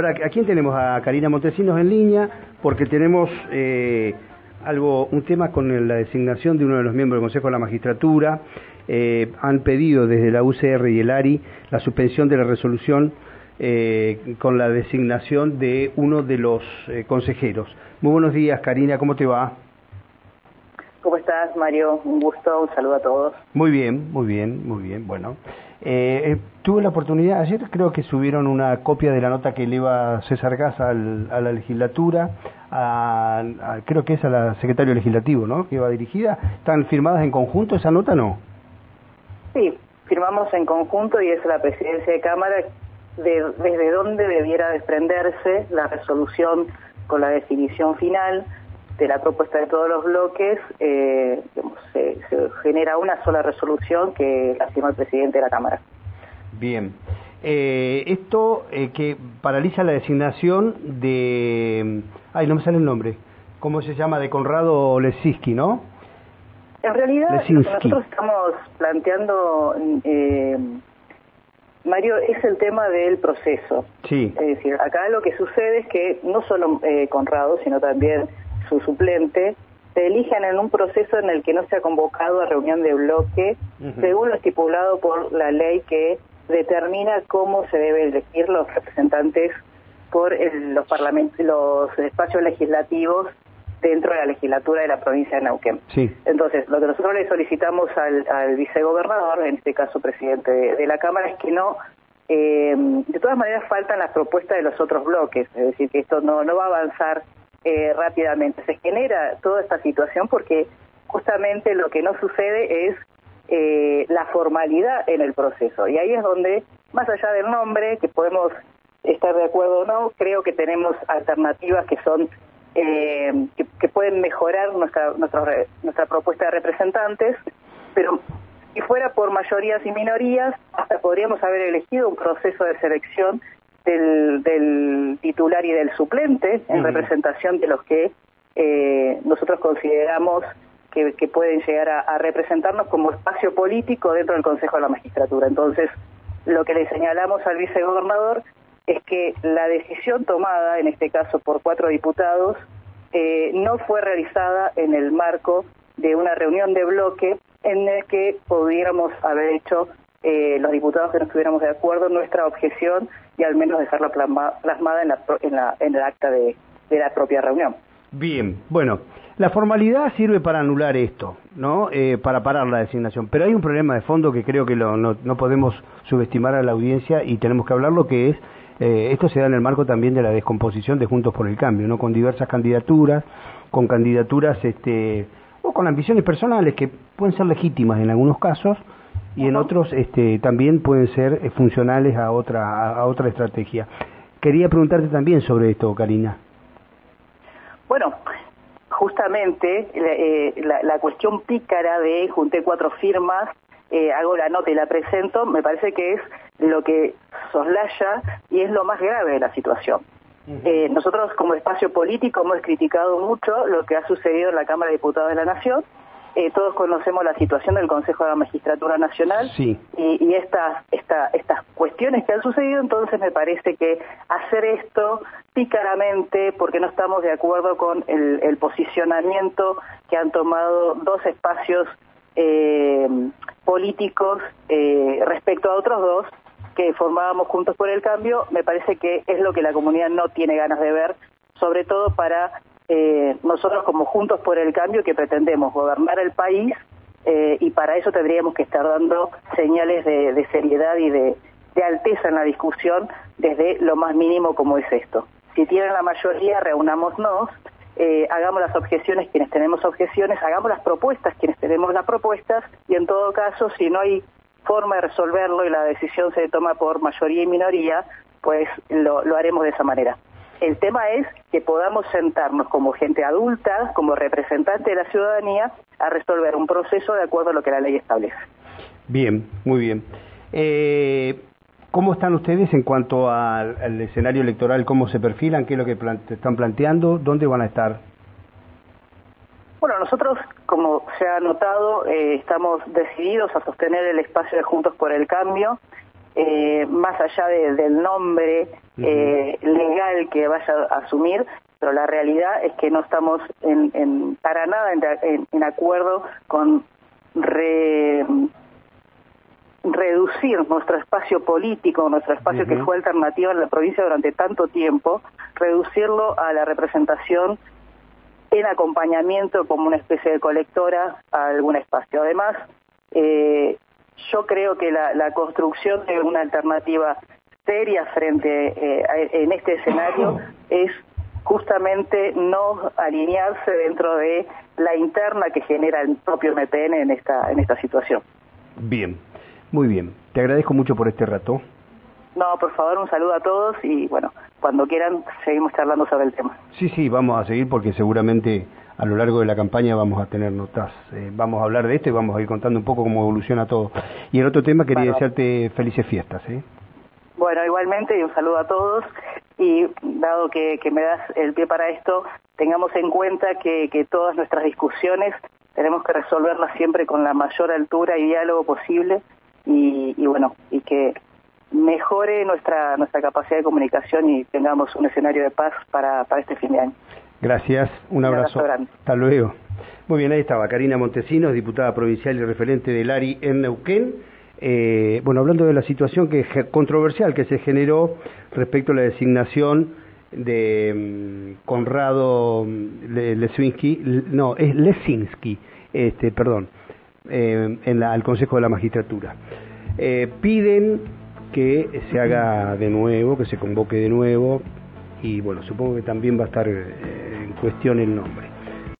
Ahora, ¿a quién tenemos? A Karina Montesinos en línea, porque tenemos eh, algo, un tema con la designación de uno de los miembros del Consejo de la Magistratura. Eh, han pedido desde la UCR y el ARI la suspensión de la resolución eh, con la designación de uno de los consejeros. Muy buenos días, Karina, ¿cómo te va? ¿Cómo estás, Mario? Un gusto, un saludo a todos. Muy bien, muy bien, muy bien. Bueno, eh, eh, tuve la oportunidad, ayer creo que subieron una copia de la nota que eleva César Gas a la legislatura, creo que es a la secretario legislativo, ¿no? Que va dirigida. ¿Están firmadas en conjunto esa nota, no? Sí, firmamos en conjunto y es la presidencia de Cámara de, desde donde debiera desprenderse la resolución con la definición final de la propuesta de todos los bloques, eh, se, genera una sola resolución que la firma el presidente de la Cámara. Bien. Eh, esto eh, que paraliza la designación de... Ay, no me sale el nombre. ¿Cómo se llama? De Conrado Lesinski, ¿no? En realidad, lo que nosotros estamos planteando, eh, Mario, es el tema del proceso. Sí. Es decir, acá lo que sucede es que no solo Conrado, sino también su suplente, se eligen en un proceso en el que no se ha convocado a reunión de bloque, según lo estipulado por la ley que determina cómo se deben elegir los representantes por los parlamentos, los espacios legislativos dentro de la legislatura de la provincia de Neuquén. Sí. Entonces, lo que nosotros le solicitamos al, vicegobernador, en este caso presidente de, la Cámara, es que no, eh, de todas maneras faltan las propuestas de los otros bloques, es decir, que esto no, no va a avanzar eh, rápidamente. Se genera toda esta situación porque justamente lo que no sucede es eh, la formalidad en el proceso. Y ahí es donde, más allá del nombre, que podemos estar de acuerdo o no, creo que tenemos alternativas que son eh, que, pueden mejorar nuestra, nuestra, nuestra propuesta de representantes, pero si fuera por mayorías y minorías, hasta podríamos haber elegido un proceso de selección del, titular y del suplente en representación de los que eh, nosotros consideramos que, pueden llegar a, representarnos como espacio político dentro del Consejo de la Magistratura. Entonces, lo que le señalamos al vicegobernador es que la decisión tomada, en este caso por cuatro diputados, eh, no fue realizada en el marco de una reunión de bloque en el que pudiéramos haber hecho eh, los diputados que no estuviéramos de acuerdo nuestra objeción y al menos dejarla plasmada en, la, en, la, en el acta de, la propia reunión. Bien, bueno, la formalidad sirve para anular esto, ¿no? Eh, para parar la designación. Pero hay un problema de fondo que creo que no, podemos subestimar a la audiencia y tenemos que hablarlo, que es, eh, esto se da en el marco también de la descomposición de Juntos por el Cambio, ¿no? Con diversas candidaturas, con candidaturas, este, o con ambiciones personales que pueden ser legítimas en algunos casos, y en otros este, también pueden ser eh, funcionales a otra, a otra estrategia. Quería preguntarte también sobre esto, Karina. Bueno, justamente eh, la, cuestión pícara de junté cuatro firmas, eh, hago la nota y la presento, me parece que es lo que soslaya y es lo más grave de la situación. nosotros como espacio político hemos criticado mucho lo que ha sucedido en la Cámara de Diputados de la Nación, eh, todos conocemos la situación del Consejo de la Magistratura Nacional y, y estas, estas cuestiones que han sucedido, entonces me parece que hacer esto pícaramente, porque no estamos de acuerdo con el, posicionamiento que han tomado dos espacios eh, políticos eh, respecto a otros dos que formábamos juntos por el cambio, me parece que es lo que la comunidad no tiene ganas de ver, sobre todo para eh, nosotros como Juntos por el Cambio que pretendemos gobernar el país eh, y para eso tendríamos que estar dando señales de, seriedad y de, alteza en la discusión desde lo más mínimo como es esto. Si tienen la mayoría, reunámonos, eh, hagamos las objeciones quienes tenemos objeciones, hagamos las propuestas quienes tenemos las propuestas y en todo caso, si no hay forma de resolverlo y la decisión se toma por mayoría y minoría, pues lo haremos de esa manera. El tema es que podamos sentarnos como gente adulta, como representante de la ciudadanía, a resolver un proceso de acuerdo a lo que la ley establece. Bien, muy bien. Eh, ¿Cómo están ustedes en cuanto al, escenario electoral? ¿Cómo se perfilan? ¿Qué es lo que están planteando? ¿Dónde van a estar? Bueno, nosotros, como se ha notado, eh, estamos decididos a sostener el espacio de Juntos por el Cambio, eh, más allá del nombre legal mal que vaya a asumir, pero la realidad es que no estamos en, para nada en, acuerdo con reducir nuestro espacio político, nuestro espacio que fue alternativa en la provincia durante tanto tiempo, reducirlo a la representación en acompañamiento como una especie de colectora a algún espacio. Además, eh, yo creo que la, construcción de una alternativa seria frente eh, en este escenario es justamente no alinearse dentro de la interna que genera el propio MPN en esta en esta situación. Bien, muy bien. Te agradezco mucho por este rato. No, por favor, un saludo a todos y bueno, cuando quieran seguimos charlando sobre el tema. Sí, sí, vamos a seguir porque seguramente a lo largo de la campaña vamos a tener notas, eh, vamos a hablar de esto y vamos a ir contando un poco cómo evoluciona todo. Y el otro tema quería desearte felices fiestas. ¿eh? Bueno, igualmente y un saludo a todos y dado que, me das el pie para esto, tengamos en cuenta que, todas nuestras discusiones tenemos que resolverlas siempre con la mayor altura y diálogo posible y, y bueno, y que mejore nuestra nuestra capacidad de comunicación y tengamos un escenario de paz para, para este fin de año. Gracias, un abrazo. Hasta luego. Muy bien, ahí estaba Karina Montesinos, diputada provincial y referente del ARI en Neuquén. Eh, bueno, hablando de la situación que controversial que se generó respecto a la designación de mm, Conrado mm, Lesinski, no, es Lesinski, este, perdón, eh, en la, al Consejo de la Magistratura. Eh, piden que se haga de nuevo, que se convoque de nuevo, y bueno, supongo que también va a estar en cuestión el nombre.